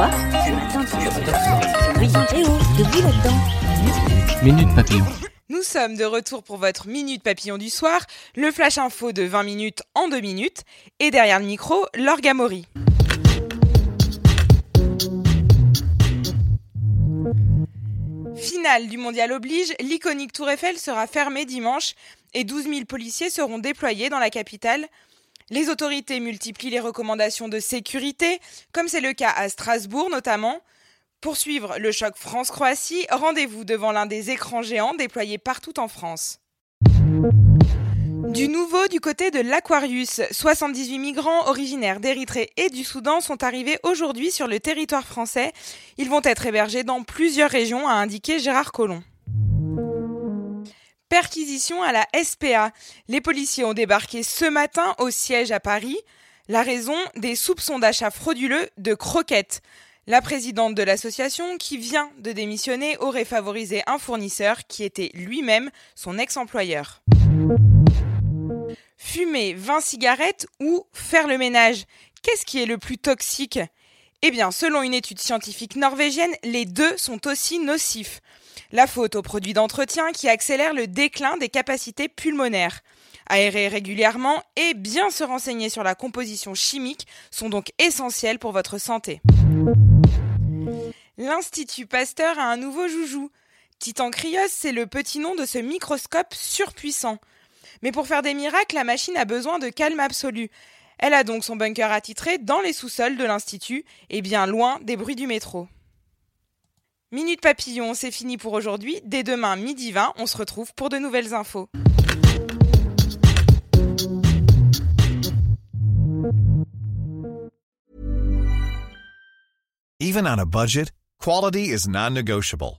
Quoi Ce matin, tu de bruit là-dedans. Minute Papillon. Nous sommes de retour pour votre Minute Papillon du soir, le flash info de 20 minutes en 2 minutes, et derrière le micro, l'orgamori. Finale du mondial oblige, l'iconique Tour Eiffel sera fermée dimanche et 12 000 policiers seront déployés dans la capitale. Les autorités multiplient les recommandations de sécurité, comme c'est le cas à Strasbourg notamment. Pour suivre le choc France-Croatie, rendez-vous devant l'un des écrans géants déployés partout en France. Du nouveau du côté de l'Aquarius, 78 migrants originaires d'Érythrée et du Soudan sont arrivés aujourd'hui sur le territoire français. Ils vont être hébergés dans plusieurs régions, a indiqué Gérard Collomb. Perquisition à la SPA. Les policiers ont débarqué ce matin au siège à Paris. La raison des soupçons d'achat frauduleux de croquettes. La présidente de l'association, qui vient de démissionner, aurait favorisé un fournisseur qui était lui-même son ex-employeur. Fumer 20 cigarettes ou faire le ménage Qu'est-ce qui est le plus toxique? Eh bien, selon une étude scientifique norvégienne, les deux sont aussi nocifs. La faute aux produits d'entretien qui accélèrent le déclin des capacités pulmonaires. Aérer régulièrement et bien se renseigner sur la composition chimique sont donc essentiels pour votre santé. L'Institut Pasteur a un nouveau joujou. Titan Krios, c'est le petit nom de ce microscope surpuissant. Mais pour faire des miracles, la machine a besoin de calme absolu. Elle a donc son bunker attitré dans les sous-sols de l'Institut et bien loin des bruits du métro. Minute Papillon, c'est fini pour aujourd'hui. Dès demain, midi 20, on se retrouve pour de nouvelles infos. Even on a budget, quality is non-negotiable.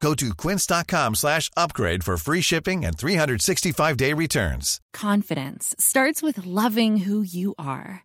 Go to quince.com slash upgrade for free shipping and 365-day returns. Confidence starts with loving who you are.